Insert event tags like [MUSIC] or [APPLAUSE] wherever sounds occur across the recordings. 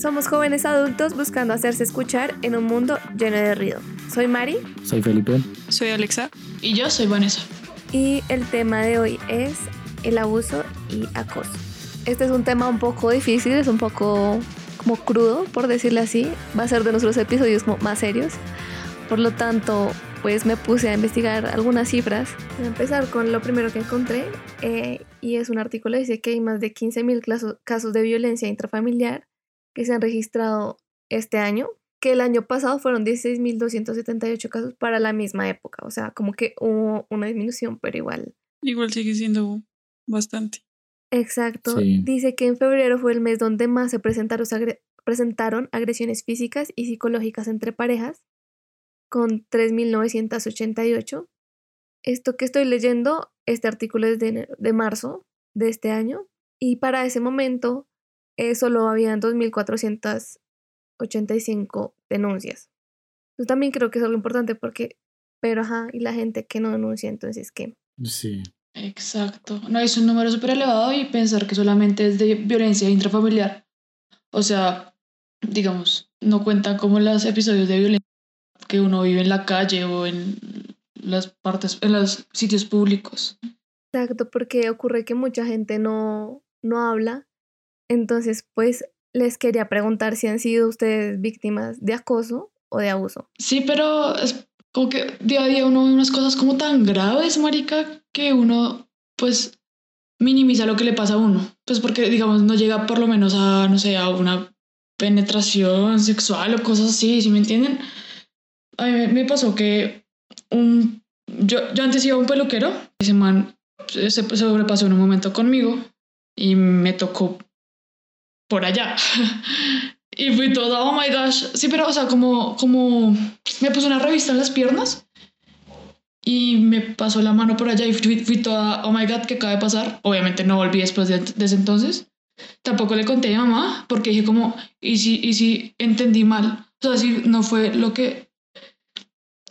Somos jóvenes adultos buscando hacerse escuchar en un mundo lleno de ruido. Soy Mari. Soy Felipe. Soy Alexa. Y yo soy Vanessa. Y el tema de hoy es el abuso y acoso. Este es un tema un poco difícil, es un poco como crudo, por decirlo así. Va a ser de nuestros episodios más serios. Por lo tanto, pues me puse a investigar algunas cifras. Voy a empezar con lo primero que encontré eh, y es un artículo que dice que hay más de 15.000 casos de violencia intrafamiliar que se han registrado este año, que el año pasado fueron 16.278 casos para la misma época, o sea, como que hubo una disminución, pero igual. Igual sigue siendo bastante. Exacto. Dice que en febrero fue el mes donde más se presentaron, presentaron agresiones físicas y psicológicas entre parejas, con 3.988. Esto que estoy leyendo, este artículo es de, de marzo de este año, y para ese momento eh, solo habían 2.485 denuncias. Yo también creo que es algo importante porque, pero ajá, y la gente que no denuncia, entonces, ¿qué? Sí. Exacto. No, es un número súper elevado y pensar que solamente es de violencia intrafamiliar. O sea, digamos, no cuentan como los episodios de violencia que uno vive en la calle o en las partes, en los sitios públicos. Exacto, porque ocurre que mucha gente no, no habla entonces, pues les quería preguntar si han sido ustedes víctimas de acoso o de abuso. Sí, pero es como que día a día uno ve unas cosas como tan graves, marica, que uno pues minimiza lo que le pasa a uno. Pues porque, digamos, no llega por lo menos a, no sé, a una penetración sexual o cosas así, ¿sí me entienden? A mí me pasó que un, yo, yo antes iba a un peluquero, ese man se sobrepasó en un momento conmigo y me tocó por allá. [LAUGHS] y fui toda, oh my gosh. Sí, pero, o sea, como, como me puso una revista en las piernas y me pasó la mano por allá y fui, fui toda, oh my god, ¿qué acaba de pasar? Obviamente no volví después de, ese entonces. Tampoco le conté a mi mamá porque dije como, ¿y si, y si entendí mal? O sea, si no fue lo que...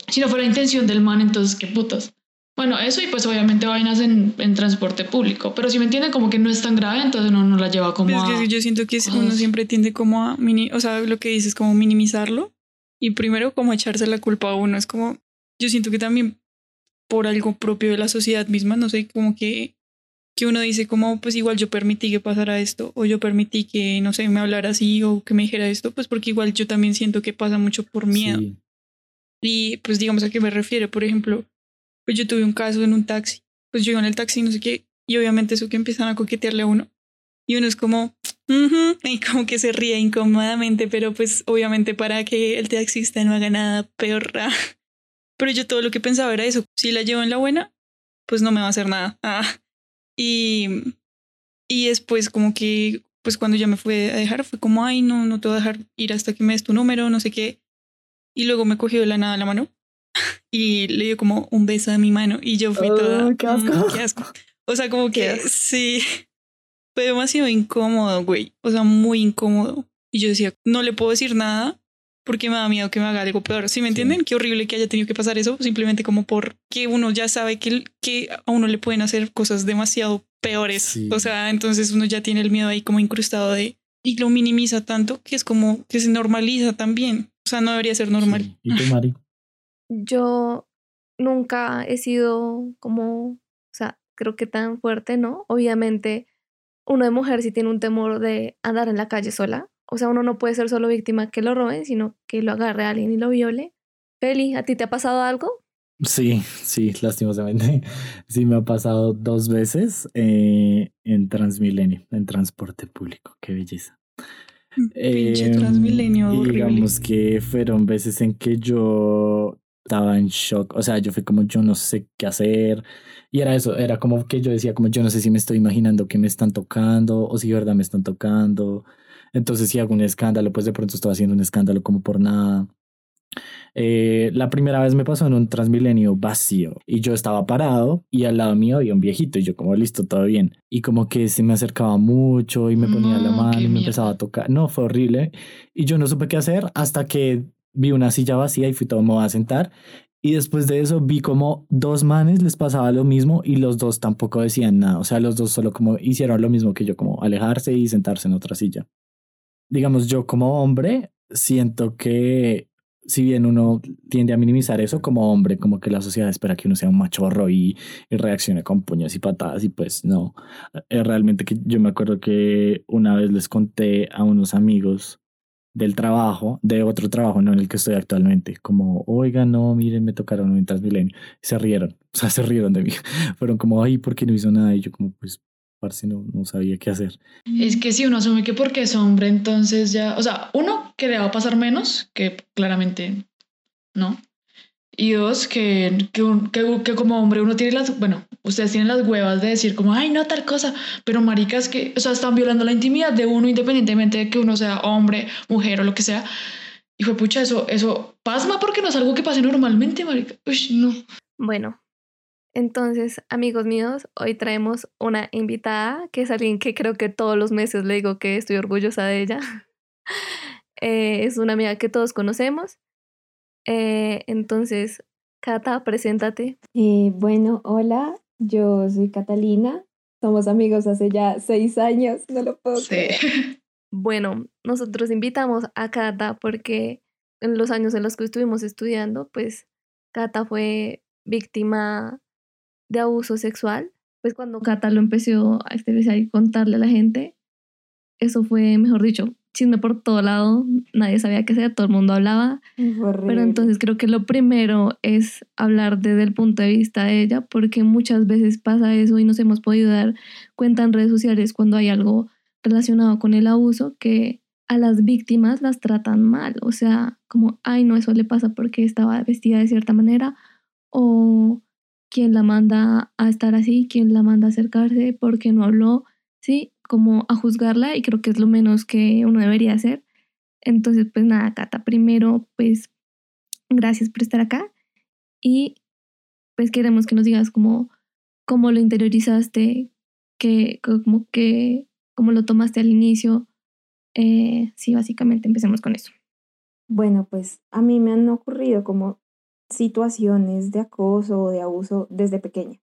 Si no fue la intención del man, entonces, ¿qué putas? Bueno, eso y pues obviamente vainas en, en, transporte público, pero si me entienden como que no es tan grave, entonces uno no la lleva como pues Es que yo siento que uno siempre tiende como a, mini, o sea, lo que dices como minimizarlo y primero como echarse la culpa a uno, es como, yo siento que también por algo propio de la sociedad misma, no sé, como que, que uno dice como, pues igual yo permití que pasara esto, o yo permití que, no sé, me hablara así o que me dijera esto, pues porque igual yo también siento que pasa mucho por miedo. Y pues digamos a qué me refiero, por ejemplo, pues yo tuve un caso en un taxi, pues yo en el taxi, no sé qué, y obviamente eso que empiezan a coquetearle a uno, y uno es como, y como que se ríe incómodamente, pero pues obviamente para que el taxista no haga nada peor. [LAUGHS] Pero yo todo lo que pensaba era eso, si la llevo en la buena, pues no me va a hacer nada. Ah. Y, y después como que, pues cuando ya me fue a dejar, fue como, ay, no, no te voy a dejar ir hasta que me des tu número, no sé qué. Y luego me cogió de la nada la mano y le dio como un beso a mi mano y yo fui toda... Qué asco. Mm, qué asco. O sea, como [LAUGHS] que sí, [LAUGHS] fue demasiado incómodo, güey. O sea, muy incómodo. Y yo decía, no le puedo decir nada porque me da miedo que me haga algo peor. ¿Sí me entienden? Qué horrible que haya tenido que pasar eso, simplemente como porque uno ya sabe que, que a uno le pueden hacer cosas demasiado peores. O sea, entonces uno ya tiene el miedo ahí como incrustado de... Y lo minimiza tanto que es como que se normaliza también. O sea, no debería ser normal. ¿Y tú, Mari? Yo nunca he sido como, o sea, creo que tan fuerte, ¿no? Obviamente, uno de mujer sí tiene un temor de andar en la calle sola. O sea, uno no puede ser solo víctima que lo roben, sino que lo agarre a alguien y lo viole. Feli, ¿a ti te ha pasado algo? Sí, sí, lastimosamente. [LAUGHS] Sí, me ha pasado dos veces eh, en Transmilenio, en transporte público. Qué belleza. Pinche em, Transmilenio. digamos que fueron veces en que yo estaba en shock, o sea, yo fui como yo no sé qué hacer y era eso, era como que yo decía como yo no sé si me estoy imaginando que me están tocando o si de verdad me están tocando, entonces si hago un escándalo, pues de pronto estoy haciendo un escándalo como por nada. Eh, la primera vez me pasó en un Transmilenio vacío y yo estaba parado y al lado mío había un viejito y yo como listo, todo bien. Y como que se me acercaba mucho y me ponía la mano y me empezaba a tocar. No, fue horrible. Y yo no supe qué hacer hasta que vi una silla vacía y fui todo, me a sentar. Y después de eso vi como dos manes les pasaba lo mismo y los dos tampoco decían nada. O sea, los dos solo como hicieron lo mismo que yo, como alejarse y sentarse en otra silla. digamos, yo como hombre siento que si bien uno tiende a minimizar eso como hombre, como que la sociedad espera que uno sea un machorro y, y reaccione con puños y patadas y pues no. Es realmente que yo me acuerdo que una vez les conté a unos amigos del trabajo, de otro trabajo, no en el que estoy actualmente, como, oiga, no, miren, me tocaron un Transmilenio. Se rieron, [LAUGHS] o sea, se rieron de mí. [LAUGHS] Fueron como, ay, ¿por qué no hizo nada? Y yo como, pues, parce, no, no sabía qué hacer. Es que si uno asume que porque es hombre, entonces ya, o sea, uno, que le va a pasar menos, que claramente no. Y dos, que, que, un- que, que como hombre uno tiene las, bueno, ustedes tienen las huevas de decir como, ay, no, tal cosa, pero maricas que, o sea, están violando la intimidad de uno independientemente de que uno sea hombre, mujer o lo que sea. Y fue pucha, eso, eso pasma porque no es algo que pase normalmente, marica. Uy, no. Bueno, entonces, amigos míos, hoy traemos una invitada que es alguien que creo que todos los meses le digo que estoy orgullosa de ella. [LAUGHS] Eh, es una amiga que todos conocemos. Eh, entonces, Cata, preséntate. Eh, bueno, hola, yo soy Catalina. Somos amigos hace ya seis años, no lo puedo Sí. creer. [LAUGHS] Bueno, nosotros invitamos a Cata porque en los años en los que estuvimos estudiando, pues Cata fue víctima de abuso sexual. Pues cuando Cata lo empezó a exteriorizar y contarle a la gente, eso fue, mejor dicho, chisme por todo lado, nadie sabía qué hacer, todo el mundo hablaba. Pero entonces creo que lo primero es hablar desde el punto de vista de ella, porque muchas veces pasa eso y nos hemos podido dar cuenta en redes sociales cuando hay algo relacionado con el abuso que a las víctimas las tratan mal, o sea, como, ay, no, eso le pasa porque estaba vestida de cierta manera, o quién la manda a estar así, quién la manda a acercarse, porque no habló, sí, como a juzgarla y creo que es lo menos que uno debería hacer. Entonces, pues nada, Cata, primero, pues gracias por estar acá y pues queremos que nos digas cómo, cómo lo interiorizaste, que, como que, cómo lo tomaste al inicio. Eh, sí, básicamente empecemos con eso. Bueno, pues a mí me han ocurrido como situaciones de acoso o de abuso desde pequeña.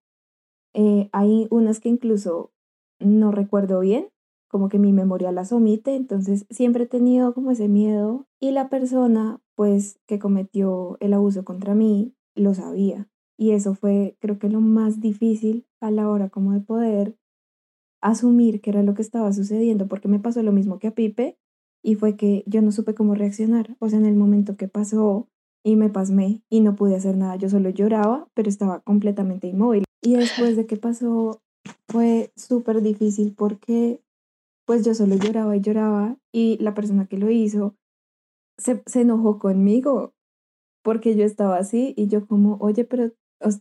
Eh, hay unas que incluso no recuerdo bien, como que mi memoria las omite, entonces siempre he tenido como ese miedo y la persona pues que cometió el abuso contra mí lo sabía y eso fue creo que lo más difícil a la hora como de poder asumir que era lo que estaba sucediendo porque me pasó lo mismo que a Pipe y fue que yo no supe cómo reaccionar, o sea, en el momento que pasó y me pasmé y no pude hacer nada, yo solo lloraba, pero estaba completamente inmóvil. Y después de que pasó fue súper difícil porque pues yo solo lloraba y lloraba y la persona que lo hizo se, se enojó conmigo porque yo estaba así y yo como, oye, pero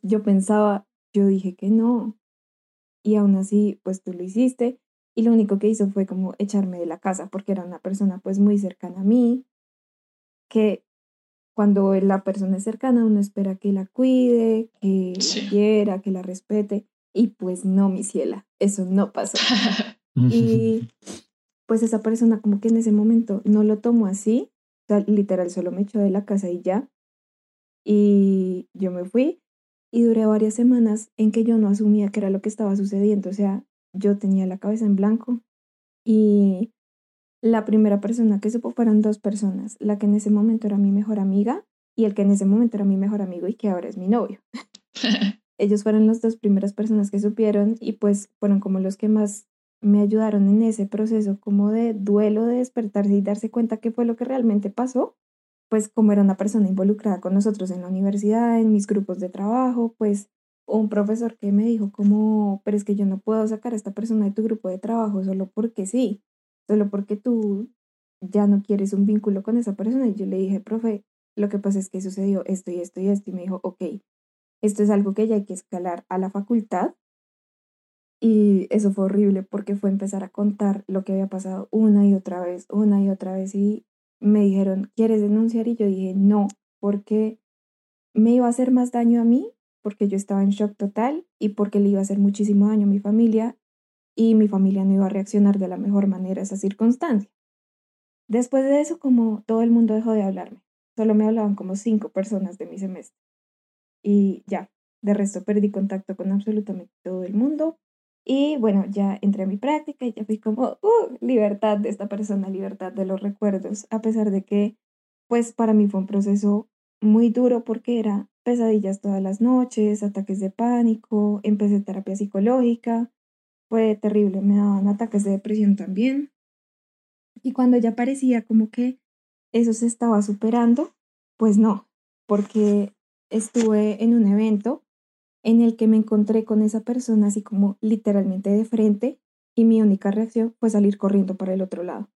yo pensaba, yo dije que no. Y aún así, pues tú lo hiciste y lo único que hizo fue como echarme de la casa porque era una persona pues muy cercana a mí, que cuando la persona es cercana uno espera que la cuide, que Sí. la quiera, que la respete y pues no, mi ciela, eso no pasó. [LAUGHS] Y pues esa persona como que en ese momento no lo tomó así, o sea, literal solo me echó de la casa y ya. Y yo me fui y duré varias semanas en que yo no asumía que era lo que estaba sucediendo, o sea, yo tenía la cabeza en blanco y la primera persona que supo fueron dos personas, la que en ese momento era mi mejor amiga y el que en ese momento era mi mejor amigo y que ahora es mi novio. [LAUGHS] Ellos fueron las dos primeras personas que supieron y pues fueron como los que más me ayudaron en ese proceso como de duelo, de despertarse y darse cuenta qué fue lo que realmente pasó. Pues como era una persona involucrada con nosotros en la universidad, en mis grupos de trabajo, pues un profesor que me dijo como, pero es que yo no puedo sacar a esta persona de tu grupo de trabajo solo porque sí, solo porque tú ya no quieres un vínculo con esa persona. Y yo le dije, profe, lo que pasa es que sucedió esto y esto y esto. Y me dijo, ok, esto es algo que ya hay que escalar a la facultad. Y eso fue horrible porque fue empezar a contar lo que había pasado una y otra vez, una y otra vez. Y me dijeron, ¿quieres denunciar? Y yo dije, no, porque me iba a hacer más daño a mí, porque yo estaba en shock total y porque le iba a hacer muchísimo daño a mi familia y mi familia no iba a reaccionar de la mejor manera a esa circunstancia. Después de eso, como todo el mundo dejó de hablarme, solo me hablaban como cinco personas de mi semestre. Y ya, de resto perdí contacto con absolutamente todo el mundo. Y bueno, ya entré a mi práctica y ya fui como, uh, libertad de esta persona, libertad de los recuerdos, a pesar de que, pues para mí fue un proceso muy duro porque era pesadillas todas las noches, ataques de pánico, empecé terapia psicológica, fue terrible, me daban ataques de depresión también. Y cuando ya parecía como que eso se estaba superando, pues no, porque estuve en un evento en el que me encontré con esa persona así como literalmente de frente y mi única reacción fue salir corriendo para el otro lado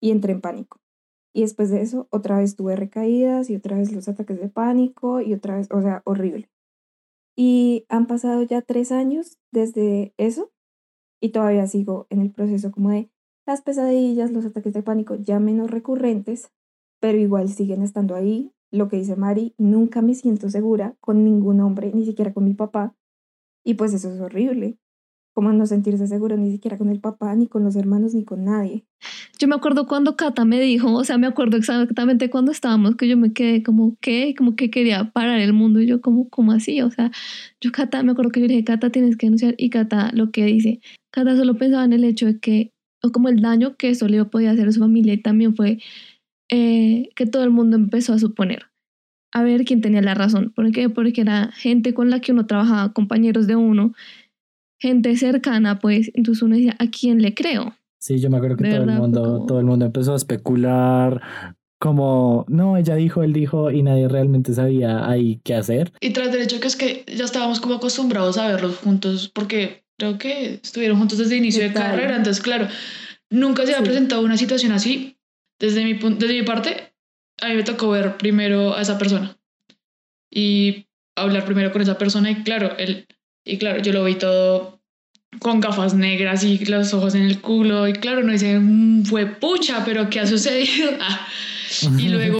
y entré en pánico. Y después de eso, otra vez tuve recaídas y otra vez los ataques de pánico y otra vez, o sea, horrible. Y han pasado ya tres años desde eso y todavía sigo en el proceso como de las pesadillas, los ataques de pánico ya menos recurrentes, pero igual siguen estando ahí. Lo que dice Mari, nunca me siento segura con ningún hombre, ni siquiera con mi papá. Y pues eso es horrible como no sentirse seguro ni siquiera con el papá, ni con los hermanos, ni con nadie. Yo me acuerdo cuando Cata me dijo, o sea, me acuerdo exactamente cuando estábamos, que yo me quedé como, ¿qué? Como que quería parar el mundo. Y yo, como, ¿cómo así? O sea, yo, Cata, me acuerdo que yo le dije, Cata, tienes que denunciar. Y Cata lo que dice, Cata solo pensaba en el hecho de que, o como el daño que eso le podía hacer a su familia. Y también fue eh, que todo el mundo empezó a suponer a ver quién tenía la razón. ¿Por qué? Porque era gente con la que uno trabajaba, compañeros de uno, gente cercana, pues entonces uno decía, ¿a quién le creo? Sí, yo me acuerdo que todo el mundo, todo el mundo empezó a especular como, no, ella dijo, él dijo y nadie realmente sabía ahí qué hacer. Y tras del hecho que es que ya estábamos como acostumbrados a verlos juntos porque creo que estuvieron juntos desde el inicio de carrera, entonces claro, nunca se había presentado una situación así. Desde mi, desde mi parte, a mí me tocó ver primero a esa persona y hablar primero con esa persona y claro, él y claro, yo lo vi todo con gafas negras y los ojos en el culo. Y claro, no dice, mm, fue pucha, pero ¿qué ha sucedido? [LAUGHS] Ah. Y [LAUGHS] luego...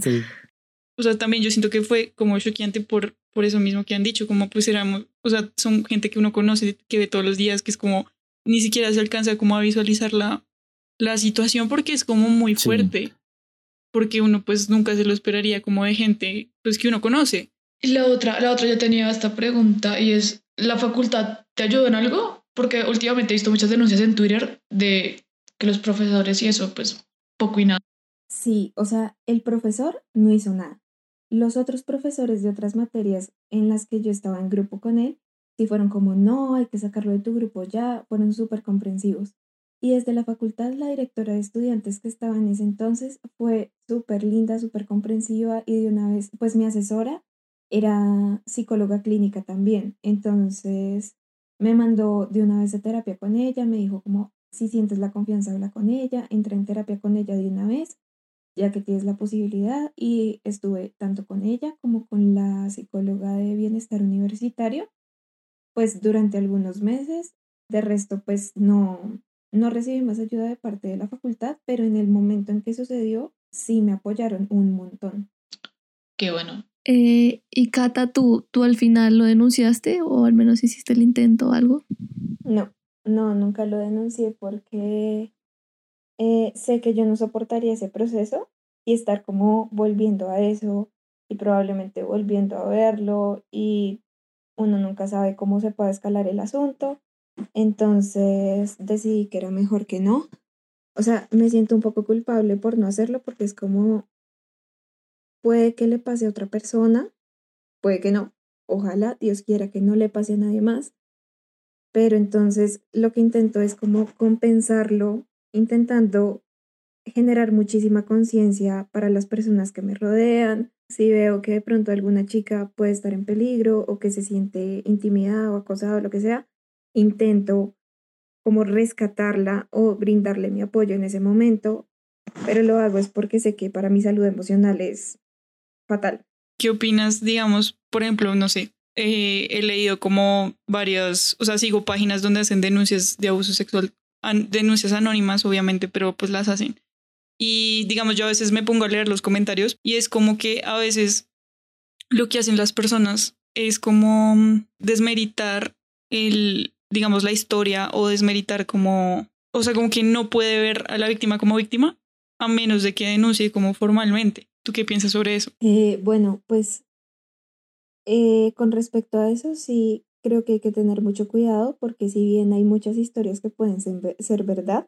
O sea, también yo siento que fue como choqueante por, por eso mismo que han dicho, como pues éramos, o sea, son gente que uno conoce, que ve todos los días, que es como, ni siquiera se alcanza como a visualizar la, la situación porque es como muy fuerte, porque uno pues nunca se lo esperaría como de gente pues que uno conoce. Y la otra, la otra yo tenía esta pregunta y es, ¿la facultad te ayudó en algo? Porque últimamente he visto muchas denuncias en Twitter de que los profesores y eso, pues poco y nada. Sí, o sea, el profesor no hizo nada. Los otros profesores de otras materias en las que yo estaba en grupo con él, sí fueron como, no, hay que sacarlo de tu grupo ya, fueron súper comprensivos. Y desde la facultad, la directora de estudiantes que estaba en ese entonces fue súper linda, súper comprensiva y de una vez, pues mi asesora era psicóloga clínica también. Entonces me mandó de una vez a terapia con ella, me dijo como, si sientes la confianza, habla con ella, entré en terapia con ella de una vez, ya que tienes la posibilidad, y estuve tanto con ella como con la psicóloga de bienestar universitario, pues durante algunos meses. De resto, pues no, no recibí más ayuda de parte de la facultad, pero en el momento en que sucedió, sí me apoyaron un montón. Qué bueno. Eh, y Cata, ¿tú, ¿tú al final lo denunciaste o al menos hiciste el intento o algo? No, no, nunca lo denuncié porque eh, sé que yo no soportaría ese proceso y estar como volviendo a eso y probablemente volviendo a verlo y uno nunca sabe cómo se puede escalar el asunto. Entonces decidí que era mejor que no. O sea, me siento un poco culpable por no hacerlo porque es como Puede que le pase a otra persona, puede que no. Ojalá Dios quiera que no le pase a nadie más. Pero entonces lo que intento es como compensarlo, intentando generar muchísima conciencia para las personas que me rodean. Si veo que de pronto alguna chica puede estar en peligro o que se siente intimidada o acosada o lo que sea, intento como rescatarla o brindarle mi apoyo en ese momento, pero lo hago es porque sé que para mi salud emocional es fatal. ¿Qué opinas, digamos, por ejemplo, no sé, eh, he leído como varias, o sea, sigo páginas donde hacen denuncias de abuso sexual, denuncias anónimas, obviamente, pero pues las hacen. Y digamos, yo a veces me pongo a leer los comentarios y es como que a veces lo que hacen las personas es como desmeritar el, digamos, la historia o desmeritar como, o sea, como que no puede ver a la víctima como víctima a menos de que denuncie como formalmente. ¿Tú qué piensas sobre eso? Eh, bueno, pues eh, con respecto a eso, sí creo que hay que tener mucho cuidado porque si bien hay muchas historias que pueden ser verdad,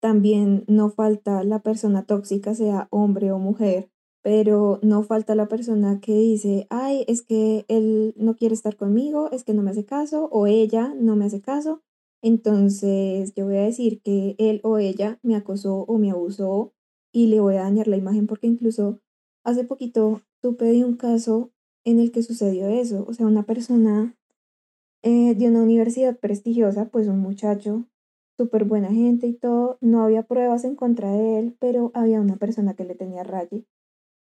también no falta la persona tóxica, sea hombre o mujer, pero no falta la persona que dice, ay, es que él no quiere estar conmigo, es que no me hace caso, o ella no me hace caso. Entonces yo voy a decir que él o ella me acosó o me abusó y le voy a dañar la imagen porque incluso hace poquito tuve de un caso en el que sucedió eso. O sea, una persona eh, de una universidad prestigiosa, pues un muchacho súper buena gente y todo, no había pruebas en contra de él, pero había una persona que le tenía raye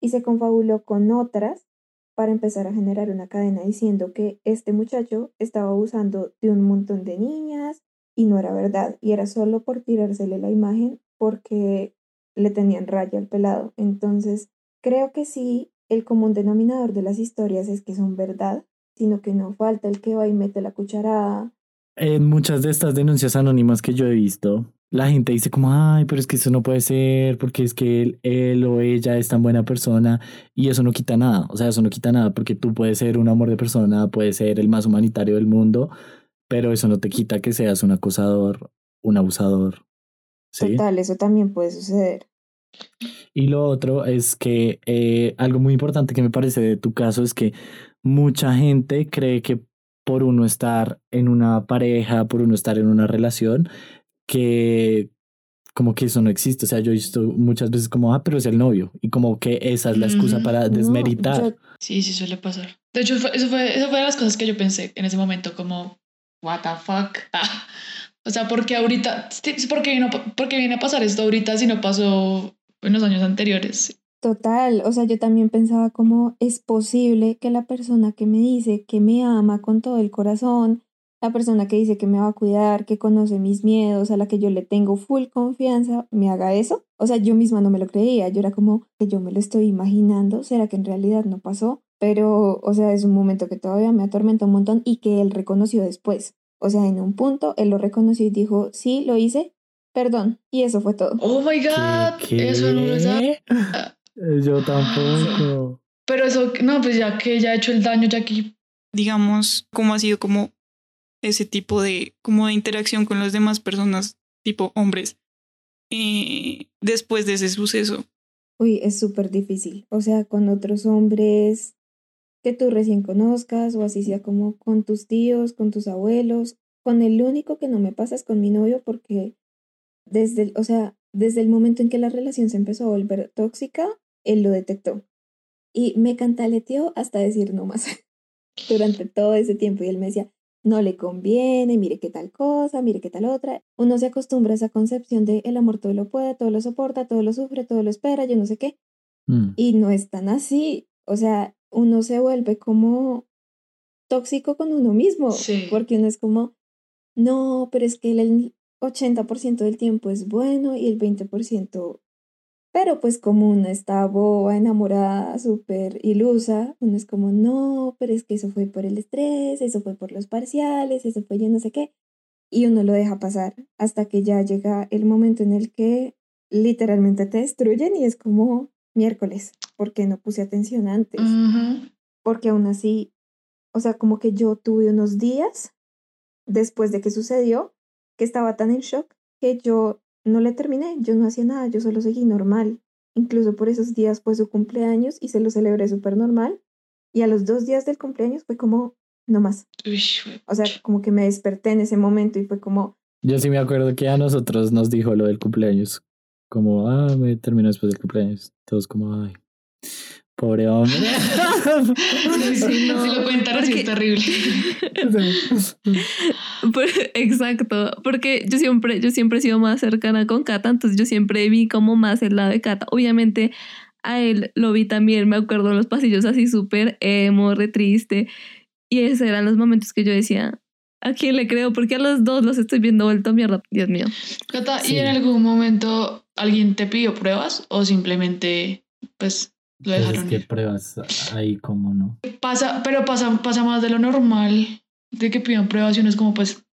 y se confabuló con otras para empezar a generar una cadena diciendo que este muchacho estaba abusando de un montón de niñas y no era verdad y era solo por tirársele la imagen porque le tenían raya al pelado. Entonces, creo que sí, el común denominador de las historias es que son verdad, sino que no falta el que va y mete la cucharada. En muchas de estas denuncias anónimas que yo he visto, la gente dice como, ay, pero es que eso no puede ser, porque es que él, o ella es tan buena persona y eso no quita nada, o sea, eso no quita nada, porque tú puedes ser un amor de persona, puedes ser el más humanitario del mundo, pero eso no te quita que seas un acosador, un abusador. Total, eso también puede suceder. Y lo otro es que eh, algo muy importante que me parece de tu caso es que mucha gente cree que por uno estar en una pareja, por uno estar en una relación, que como que eso no existe. O sea, yo he visto muchas veces como, ah, pero es el novio. Y como que esa es la excusa para desmeritar. Sí, sí suele pasar. De hecho, eso, fue, eso fue de las cosas que yo pensé en ese momento, como, what the fuck. [LAUGHS] Ah. O sea, porque ahorita, porque vino, porque viene a pasar esto ahorita si no pasó en los años anteriores. Total, o sea, yo también pensaba como es posible que la persona que me dice que me ama con todo el corazón, la persona que dice que me va a cuidar, que conoce mis miedos, a la que yo le tengo full confianza, me haga eso. O sea, yo misma no me lo creía, yo era como que yo me lo estoy imaginando, será que en realidad no pasó, pero, o sea, es un momento que todavía me atormenta un montón y que él reconoció después. O sea, en un punto él lo reconoció y dijo, sí, lo hice, perdón, y eso fue todo. Oh my god, eso no lo eh, Yo tampoco. Pero eso, no, pues ya que ya ha hecho el daño, ya aquí. Digamos, ¿cómo ha sido como ese tipo de, como de interacción con las demás personas, tipo hombres, eh, después de ese suceso? Uy, es súper difícil. O sea, con otros hombres que tú recién conozcas, o así sea como con tus tíos, con tus abuelos. Con el único que no me pasa es con mi novio, porque desde, o sea, desde el momento en que la relación se empezó a volver tóxica, él lo detectó. Y me cantaleteó hasta decir no más [LAUGHS] durante todo ese tiempo. Y él me decía, no le conviene, mire qué tal cosa, mire qué tal otra. Uno se acostumbra a esa concepción de el amor todo lo puede, todo lo soporta, todo lo sufre, todo lo espera, yo no sé qué. Mm. Y no es tan así. O sea, uno se vuelve como tóxico con uno mismo, porque uno es como, no, pero es que el 80% del tiempo es bueno y el 20% pero pues como uno está boba, enamorada, súper ilusa, uno es como, no, pero es que eso fue por el estrés, eso fue por los parciales, eso fue yo no sé qué. Y uno lo deja pasar hasta que ya llega el momento en el que literalmente te destruyen y es como miércoles, porque no puse atención antes. Porque aún así, o sea, como que yo tuve unos días después de que sucedió que estaba tan en shock que yo no le terminé, yo no hacía nada, yo solo seguí normal. Incluso por esos días fue su cumpleaños y se lo celebré súper normal. Y a los dos días del cumpleaños fue como, no más. O sea, como que me desperté en ese momento y fue como... Yo sí me acuerdo que a nosotros nos dijo lo del cumpleaños. Como, ah, me terminó después del cumpleaños. Todos como, ay. Pobre hombre. [LAUGHS] Si lo cuentan así es terrible. [LAUGHS] Exacto, porque yo siempre, yo siempre he sido más cercana con Cata, entonces yo siempre vi como más el lado de Cata. Obviamente a él lo vi también, me acuerdo en los pasillos así súper emo, re triste. Y esos eran los momentos que yo decía, ¿a quién le creo? Porque a los dos los estoy viendo vuelto a mierda, Dios mío. Cata, ¿y en algún momento alguien te pidió pruebas o simplemente, pues, lo pues dejaron. Es que pruebas ahí como no. Pasa, pero pasa, pasa más de lo normal, de que pidan pruebas y uno es como pues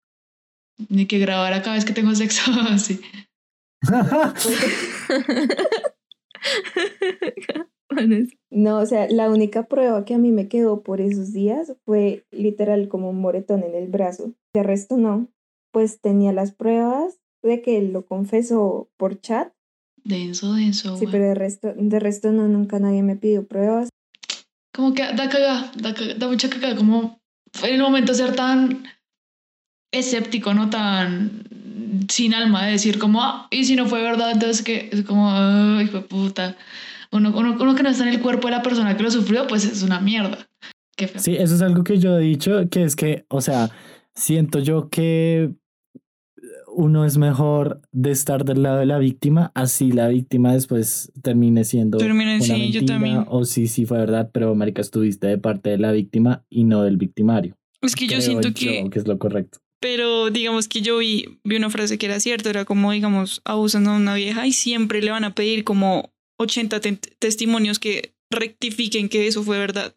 ni que grabar cada vez que tengo sexo [LAUGHS] así. No, o sea, la única prueba que a mí me quedó por esos días fue literal como un moretón en el brazo. De resto no. Pues tenía las pruebas de que él lo confesó por chat. Denso, denso. Sí, pero de resto, de resto no, nunca nadie me pidió pruebas. Como que da caga, da, caga, da mucha caga, como en el momento ser tan escéptico, ¿no? Tan sin alma de decir como, ah, y si no fue verdad, entonces que es como, ay, hijo de puta. Uno, uno, uno, que no está en el cuerpo de la persona que lo sufrió, pues es una mierda. Qué feo. Sí, eso es algo que yo he dicho, que es que, o sea, siento yo que uno es mejor de estar del lado de la víctima, así la víctima después termine siendo Termine, una sí, yo también. o sí, sí fue verdad, pero marica, estuviste de parte de la víctima y no del victimario. Es que yo siento yo que, que es lo correcto. pero digamos que yo vi, vi una frase que era cierta, era como, digamos, abusan a una vieja y siempre le van a pedir como 80 te- testimonios que rectifiquen que eso fue verdad.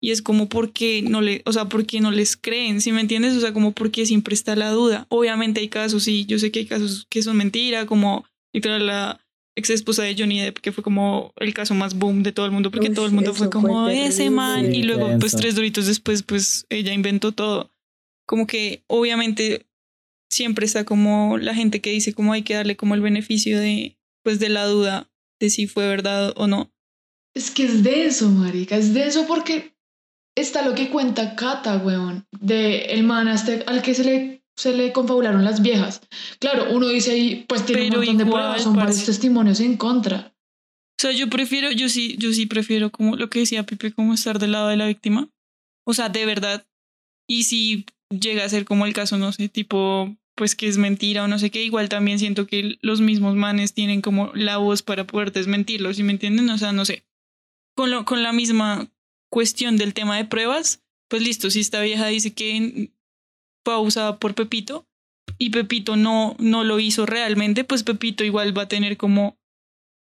Y es como porque no le, o sea, porque no les creen, ¿sí me entiendes? O sea, como porque siempre está la duda. Obviamente hay casos, sí, yo sé que hay casos que son mentira, como literal la ex esposa de Johnny Depp, que fue como el caso más boom de todo el mundo, porque Uy, todo el mundo fue eso fue como ese man, y luego pues tres doritos después, pues ella inventó todo. Como que obviamente siempre está como la gente que dice como hay que darle como el beneficio de, pues de la duda de si fue verdad o no. Es que es de eso, marica, es de eso porque está lo que cuenta Cata, weón, de el man este al que se le, se le confabularon las viejas. Claro, uno dice ahí, pues tiene Pero un montón de igual, pruebas, son varios testimonios en contra. O sea, yo prefiero, yo sí, yo sí prefiero como lo que decía Pipe, como estar del lado de la víctima. O sea, de verdad. Y si llega a ser como el caso, no sé, tipo, pues que es mentira o no sé qué, igual también siento que los mismos manes tienen como la voz para poder desmentirlo, ¿sí me entienden? O sea, no sé. Con, lo, con la misma cuestión del tema de pruebas, pues listo, si esta vieja dice que abusada por Pepito y Pepito no, no lo hizo realmente, pues Pepito igual va a tener como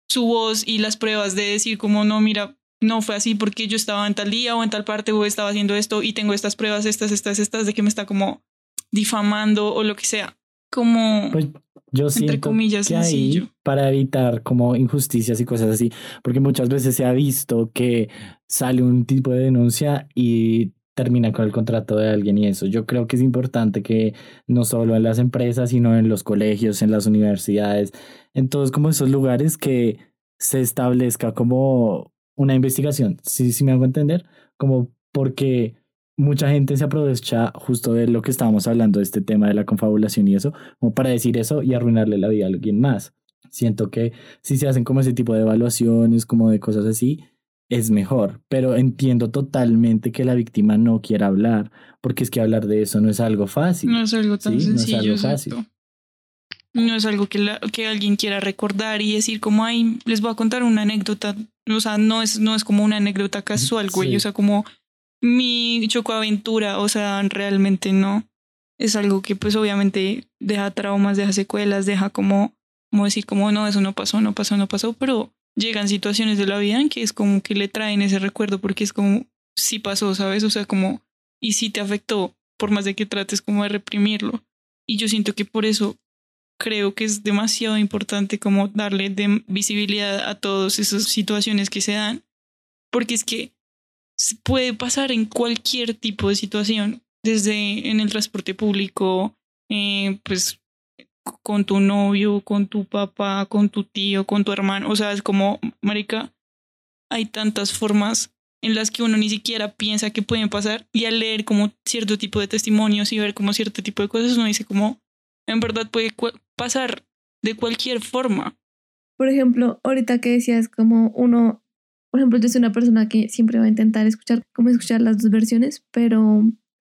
su voz y las pruebas de decir como no, mira, no fue así porque yo estaba en tal día o en tal parte o estaba haciendo esto y tengo estas pruebas, estas, estas, estas, de que me está como difamando o lo que sea. Como, Pues yo entre comillas, que ahí, sencillo. para evitar como injusticias y cosas así, porque muchas veces se ha visto que sale un tipo de denuncia y termina con el contrato de alguien y eso. Yo creo que es importante que no solo en las empresas, sino en los colegios, en las universidades, en todos como esos lugares que se establezca como una investigación, si ¿sí, me hago entender? Como porque mucha gente se aprovecha justo de lo que estábamos hablando, de este tema de la confabulación y eso, como para decir eso y arruinarle la vida a alguien más. Siento que si se hacen como ese tipo de evaluaciones, como de cosas así, es mejor, pero entiendo totalmente que la víctima no quiera hablar, porque es que hablar de eso no es algo fácil. No es algo tan Sí, no es sencillo. algo exacto. fácil. No es algo que, la- que alguien quiera recordar y decir como, ay, les voy a contar una anécdota. O sea, no es, no es como una anécdota casual, güey. Sí. O sea, como mi chocoaventura. O sea, realmente no. Es algo que pues obviamente deja traumas, deja secuelas, deja como, como decir como, no, eso no pasó, no pasó, no pasó. Pero llegan situaciones de la vida en que es como que le traen ese recuerdo porque es como, sí pasó, ¿sabes? O sea, como, y sí te afectó, por más de que trates como de reprimirlo. Y yo siento que por eso creo que es demasiado importante como darle de visibilidad a todas esas situaciones que se dan, porque es que puede pasar en cualquier tipo de situación, desde en el transporte público, eh, pues con tu novio, con tu papá, con tu tío, con tu hermano, o sea, es como, marica, hay tantas formas en las que uno ni siquiera piensa que pueden pasar y al leer como cierto tipo de testimonios y ver como cierto tipo de cosas, uno dice como, en verdad puede pasar de cualquier forma. Por ejemplo, ahorita que decías como uno, por ejemplo, yo soy una persona que siempre va a intentar escuchar, como escuchar las dos versiones, pero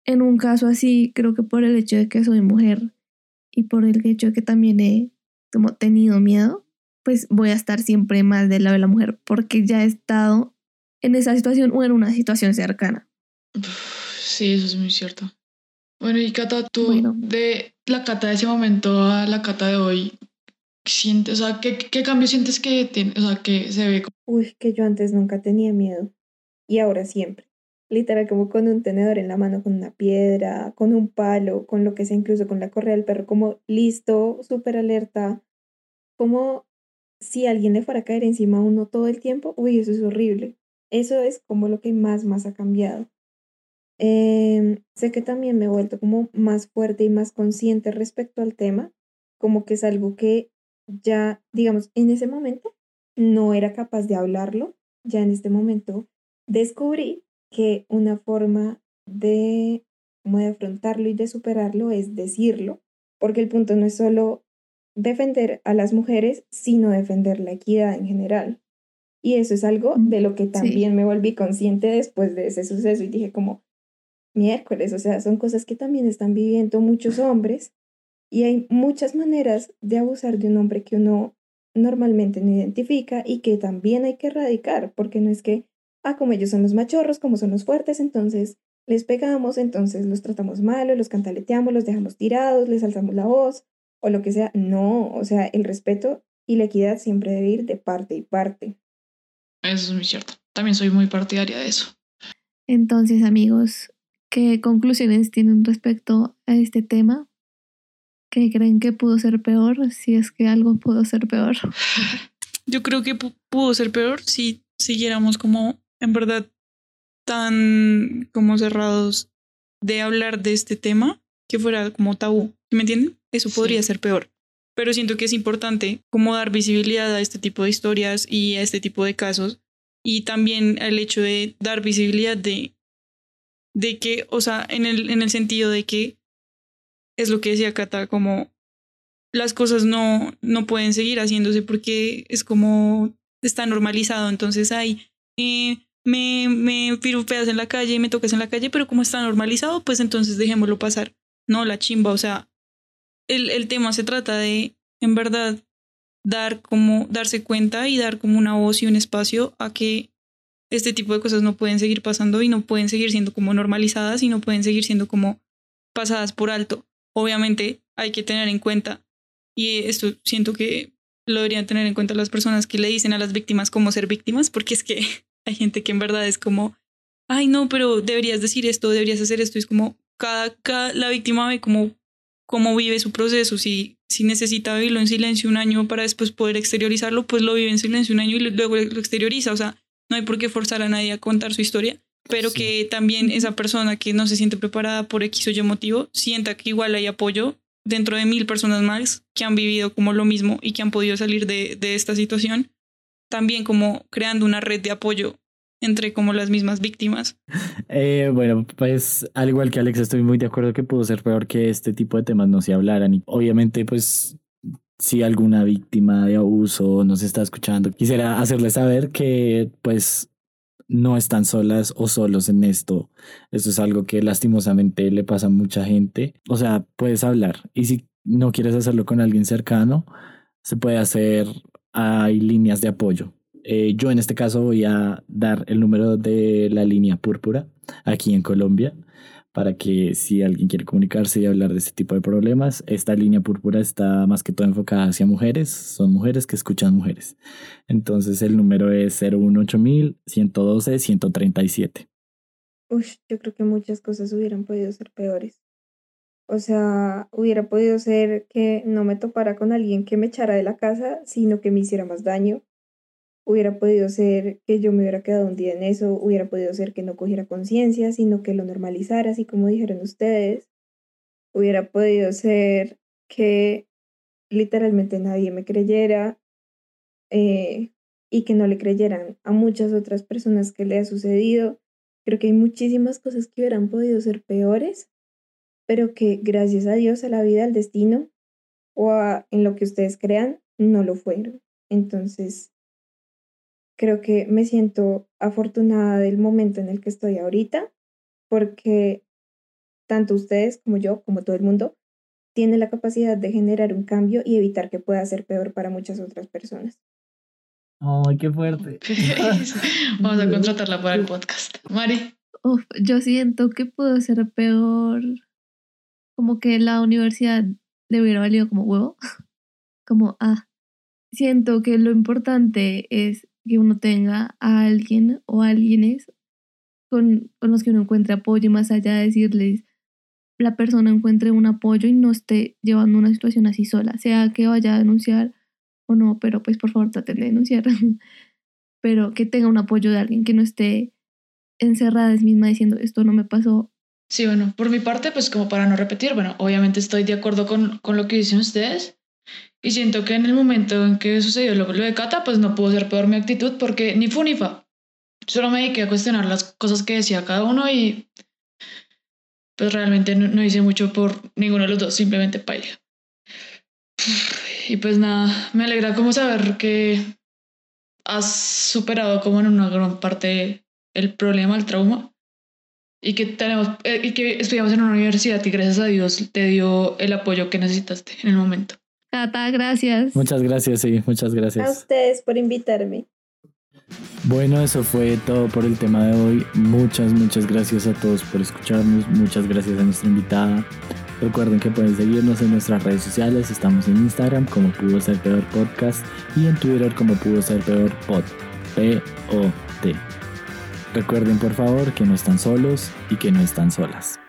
en un caso así, creo que por el hecho de que soy mujer y por el hecho de que también he como tenido miedo, pues voy a estar siempre más del lado de la mujer, porque ya he estado en esa situación o en una situación cercana. Sí, eso es muy cierto. Bueno, y Cata, tú Bueno. de la Cata de ese momento a la Cata de hoy, sientes, o sea, ¿qué, qué cambio sientes que tiene, o sea, que se ve? Uy, que yo antes nunca tenía miedo. Y ahora siempre. Literal, como con un tenedor en la mano, con una piedra, con un palo, con lo que sea, incluso con la correa del perro, como listo, súper alerta. Como si alguien le fuera a caer encima a uno todo el tiempo, uy, eso es horrible. Eso es como lo que más, más ha cambiado. Em, sé que también me he vuelto como más fuerte y más consciente respecto al tema, como que es algo que ya, digamos, en ese momento no era capaz de hablarlo, ya en este momento descubrí que una forma de, como de afrontarlo y de superarlo es decirlo, porque el punto no es solo defender a las mujeres, sino defender la equidad en general. Y eso es algo de lo que también me volví consciente después de ese suceso y dije como, miércoles, o sea, son cosas que también están viviendo muchos hombres y hay muchas maneras de abusar de un hombre que uno normalmente no identifica y que también hay que erradicar, porque no es que, ah, como ellos son los machorros, como son los fuertes, entonces les pegamos, entonces los tratamos mal, los cantaleteamos, los dejamos tirados, les alzamos la voz o lo que sea. No, o sea, el respeto y la equidad siempre debe ir de parte y parte. Eso es muy cierto. También soy muy partidaria de eso. Entonces, amigos, ¿qué conclusiones tienen respecto a este tema? ¿Qué creen que pudo ser peor? Si es que algo pudo ser peor. [LAUGHS] Yo creo que pudo ser peor si siguiéramos como en verdad tan como cerrados de hablar de este tema que fuera como tabú. ¿Me entienden? Eso podría ser peor. Pero siento que es importante como dar visibilidad a este tipo de historias y a este tipo de casos. Y también el hecho de dar visibilidad de, de que, o sea, en el, en el sentido de que es lo que decía Cata, como las cosas no, no pueden seguir haciéndose porque es como está normalizado. Entonces, hay eh, me, me pirupeas en la calle me tocas en la calle, pero como está normalizado, pues entonces dejémoslo pasar. No, la chimba, o sea, el, el tema se trata de, en verdad, dar como, darse cuenta y dar como una voz y un espacio a que este tipo de cosas no pueden seguir pasando y no pueden seguir siendo como normalizadas y no pueden seguir siendo como pasadas por alto. Obviamente hay que tener en cuenta, y esto siento que lo deberían tener en cuenta las personas que le dicen a las víctimas cómo ser víctimas, porque es que [LAUGHS] hay gente que en verdad es como, ay, no, pero deberías decir esto, deberías hacer esto. Es como cada, cada la víctima ve cómo, cómo vive su proceso. Si, si necesita vivirlo en silencio un año para después poder exteriorizarlo, pues lo vive en silencio un año y luego lo exterioriza. O sea, no hay por qué forzar a nadie a contar su historia, pero que también esa persona que no se siente preparada por X o Y motivo sienta que igual hay apoyo dentro de mil personas más que han vivido como lo mismo y que han podido salir de, de esta situación también como creando una red de apoyo entre como las mismas víctimas. Eh, bueno, pues al igual que Alex, estoy muy de acuerdo que pudo ser peor que este tipo de temas no se hablaran. Y obviamente, pues si alguna víctima de abuso nos está escuchando, quisiera hacerle saber que pues no están solas o solos en esto. Esto es algo que lastimosamente le pasa a mucha gente. O sea, puedes hablar y si no quieres hacerlo con alguien cercano, se puede hacer hay líneas de apoyo. Eh, yo en este caso voy a dar el número de la línea púrpura aquí en Colombia para que si alguien quiere comunicarse y hablar de este tipo de problemas, esta línea púrpura está más que todo enfocada hacia mujeres, son mujeres que escuchan mujeres. Entonces el número es 018112 137. Uy, yo creo que muchas cosas hubieran podido ser peores. O sea, hubiera podido ser que no me topara con alguien que me echara de la casa, sino que me hiciera más daño. Hubiera podido ser que yo me hubiera quedado un día en eso, hubiera podido ser que no cogiera conciencia, sino que lo normalizara, así como dijeron ustedes. Hubiera podido ser que literalmente nadie me creyera eh, y que no le creyeran a muchas otras personas que le ha sucedido. Creo que hay muchísimas cosas que hubieran podido ser peores pero que gracias a Dios, a la vida, al destino o en lo que ustedes crean, no lo fueron. Entonces, creo que me siento afortunada del momento en el que estoy ahorita, porque tanto ustedes como yo, como todo el mundo, tiene la capacidad de generar un cambio y evitar que pueda ser peor para muchas otras personas. ¡Ay, qué fuerte! [LAUGHS] Vamos a [LAUGHS] contratarla para el podcast. Mari. yo siento que puedo ser peor como que la universidad le hubiera valido como huevo. [LAUGHS] Como, ah, siento que lo importante es que uno tenga a alguien o alguienes con, con los que uno encuentre apoyo y más allá de decirles la persona encuentre un apoyo y no esté llevando una situación así sola, sea que vaya a denunciar o no, pero pues por favor traten de denunciar. [LAUGHS] pero que tenga un apoyo de alguien que no esté encerrada es misma diciendo esto no me pasó. Sí, bueno, por mi parte, pues como para no repetir, bueno, obviamente estoy de acuerdo con, con lo que dicen ustedes y siento que en el momento en que sucedió lo, de Cata, pues no pudo ser peor mi actitud porque ni fu ni fa. Solo me dediqué a cuestionar las cosas que decía cada uno y pues realmente no, no hice mucho por ninguno de los dos, simplemente paila. Y pues nada, me alegra como saber que has superado como en una gran parte el problema, el trauma y que tenemos eh, y que estudiamos en una universidad y gracias a Dios te dio el apoyo que necesitaste en el momento. Cata, gracias. Muchas gracias, sí, muchas A gracias. ustedes por invitarme. Bueno, eso fue todo por el tema de hoy. Muchas, muchas gracias a todos por escucharnos. Muchas gracias a nuestra invitada. Recuerden que pueden seguirnos en nuestras redes sociales. Estamos en Instagram como Pudo Ser Peor Podcast y en Twitter como Pudo Ser Peor Pod. P-O-T. Recuerden por favor que no están solos y que no están solas.